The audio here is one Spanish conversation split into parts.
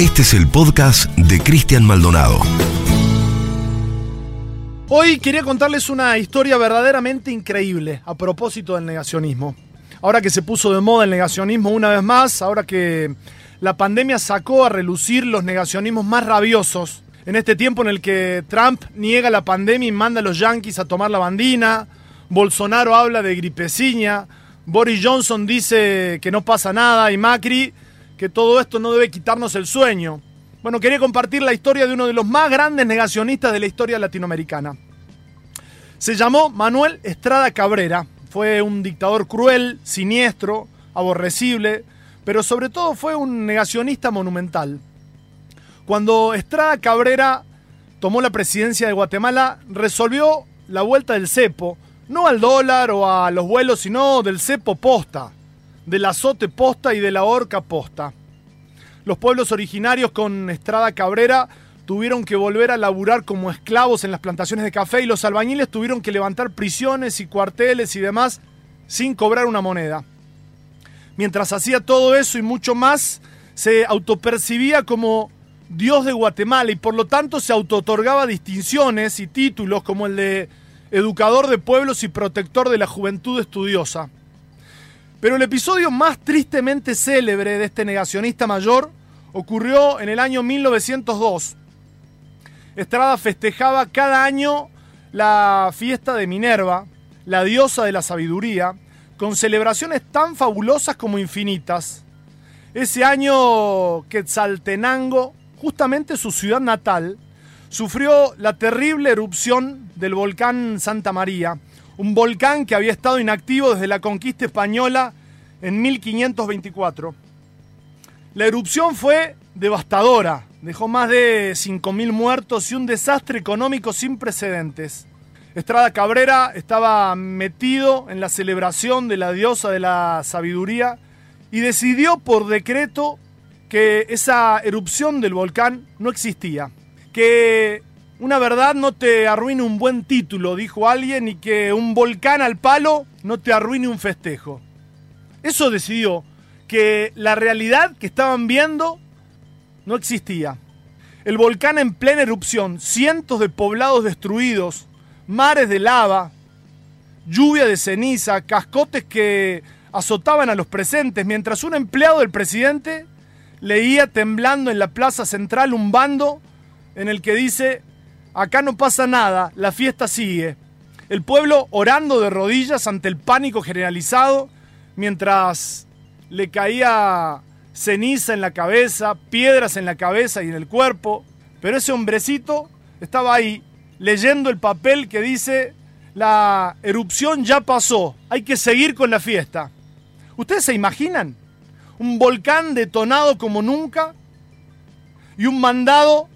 Este es el podcast de Cristian Maldonado. Hoy quería contarles una historia verdaderamente increíble a propósito del negacionismo. Ahora que se puso de moda el negacionismo una vez más, ahora que la pandemia sacó a relucir los negacionismos más rabiosos, en este tiempo en el que Trump niega la pandemia y manda a los yanquis a tomar la bandina, Bolsonaro habla de gripeciña, Boris Johnson dice que no pasa nada y Macri que todo esto no debe quitarnos el sueño. Bueno, quería compartir la historia de uno de los más grandes negacionistas de la historia latinoamericana. Se llamó Manuel Estrada Cabrera. Fue un dictador cruel, siniestro, aborrecible, pero sobre todo fue un negacionista monumental. Cuando Estrada Cabrera tomó la presidencia de Guatemala, resolvió la vuelta del cepo, no al dólar o a los vuelos, sino del cepo posta, del azote posta y de la horca posta. Los pueblos originarios con Estrada Cabrera tuvieron que volver a laburar como esclavos en las plantaciones de café y los albañiles tuvieron que levantar prisiones y cuarteles y demás sin cobrar una moneda. Mientras hacía todo eso y mucho más, se autopercibía como Dios de Guatemala y por lo tanto se autootorgaba distinciones y títulos como el de educador de pueblos y protector de la juventud estudiosa. Pero el episodio más tristemente célebre de este negacionista mayor ocurrió en el año 1902. Estrada festejaba cada año la fiesta de Minerva, la diosa de la sabiduría, con celebraciones tan fabulosas como infinitas. Ese año Quetzaltenango, justamente su ciudad natal, sufrió la terrible erupción del volcán Santa María, un volcán que había estado inactivo desde la conquista española en 1524. La erupción fue devastadora, dejó más de 5.000 muertos y un desastre económico sin precedentes. Estrada Cabrera estaba metido en la celebración de la diosa de la sabiduría y decidió por decreto que esa erupción del volcán no existía, que una verdad no te arruine un buen título, dijo alguien, y que un volcán al palo no te arruine un festejo. Eso decidió que la realidad que estaban viendo no existía. El volcán en plena erupción, cientos de poblados destruidos, mares de lava, lluvia de ceniza, cascotes que azotaban a los presentes, mientras un empleado del presidente leía temblando en la plaza central un bando en el que dice Acá no pasa nada, la fiesta sigue. El pueblo orando de rodillas ante el pánico generalizado, mientras le caía ceniza en la cabeza, piedras en la cabeza y en el cuerpo. Pero ese hombrecito estaba ahí, leyendo el papel que dice, la erupción ya pasó, hay que seguir con la fiesta. ¿Ustedes se imaginan? Un volcán detonado como nunca y un mandado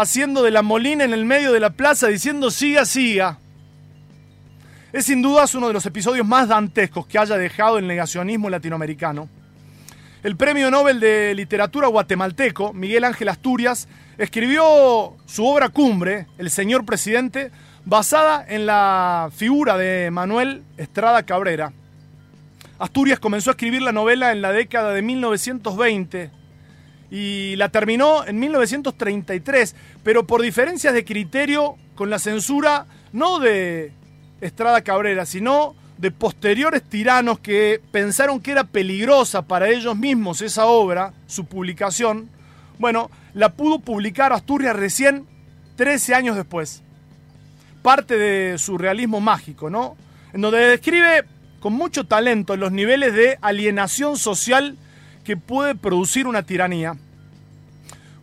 haciendo de la molina en el medio de la plaza diciendo siga, siga. Es sin dudas uno de los episodios más dantescos que haya dejado el negacionismo latinoamericano. El premio Nobel de Literatura guatemalteco, Miguel Ángel Asturias, escribió su obra cumbre, El Señor Presidente, basada en la figura de Manuel Estrada Cabrera. Asturias comenzó a escribir la novela en la década de 1920 y la terminó en 1933, pero por diferencias de criterio con la censura no de Estrada Cabrera, sino de posteriores tiranos que pensaron que era peligrosa para ellos mismos esa obra, su publicación, bueno, la pudo publicar Asturias recién 13 años después. Parte de su realismo mágico, ¿no? En donde describe con mucho talento los niveles de alienación social que puede producir una tiranía.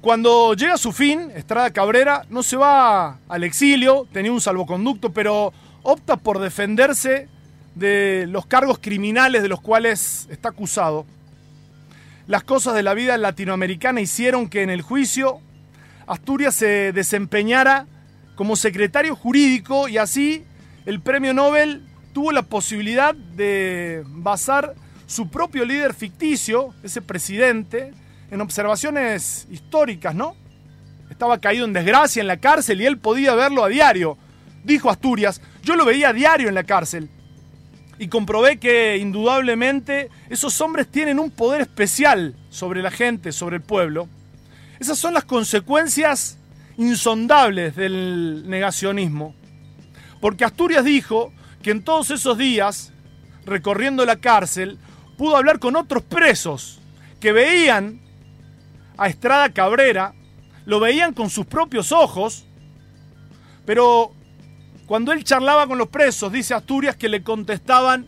Cuando llega a su fin, Estrada Cabrera no se va al exilio, tenía un salvoconducto, pero opta por defenderse de los cargos criminales de los cuales está acusado. Las cosas de la vida latinoamericana hicieron que en el juicio Asturias se desempeñara como secretario jurídico y así el premio Nobel tuvo la posibilidad de basar su propio líder ficticio, ese presidente, en observaciones históricas, ¿no? Estaba caído en desgracia en la cárcel y él podía verlo a diario. Dijo Asturias, yo lo veía a diario en la cárcel. Y comprobé que indudablemente esos hombres tienen un poder especial sobre la gente, sobre el pueblo. Esas son las consecuencias insondables del negacionismo. Porque Asturias dijo que en todos esos días, recorriendo la cárcel, pudo hablar con otros presos que veían a Estrada Cabrera, lo veían con sus propios ojos, pero cuando él charlaba con los presos, dice Asturias que le contestaban,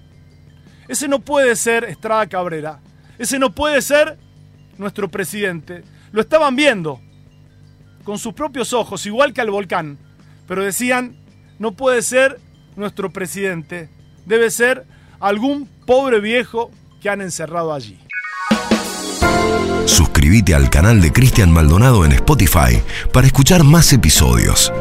ese no puede ser Estrada Cabrera, ese no puede ser nuestro presidente. Lo estaban viendo con sus propios ojos, igual que al volcán, pero decían, no puede ser nuestro presidente, debe ser algún pobre viejo que han encerrado allí. Suscríbete al canal de Cristian Maldonado en Spotify para escuchar más episodios.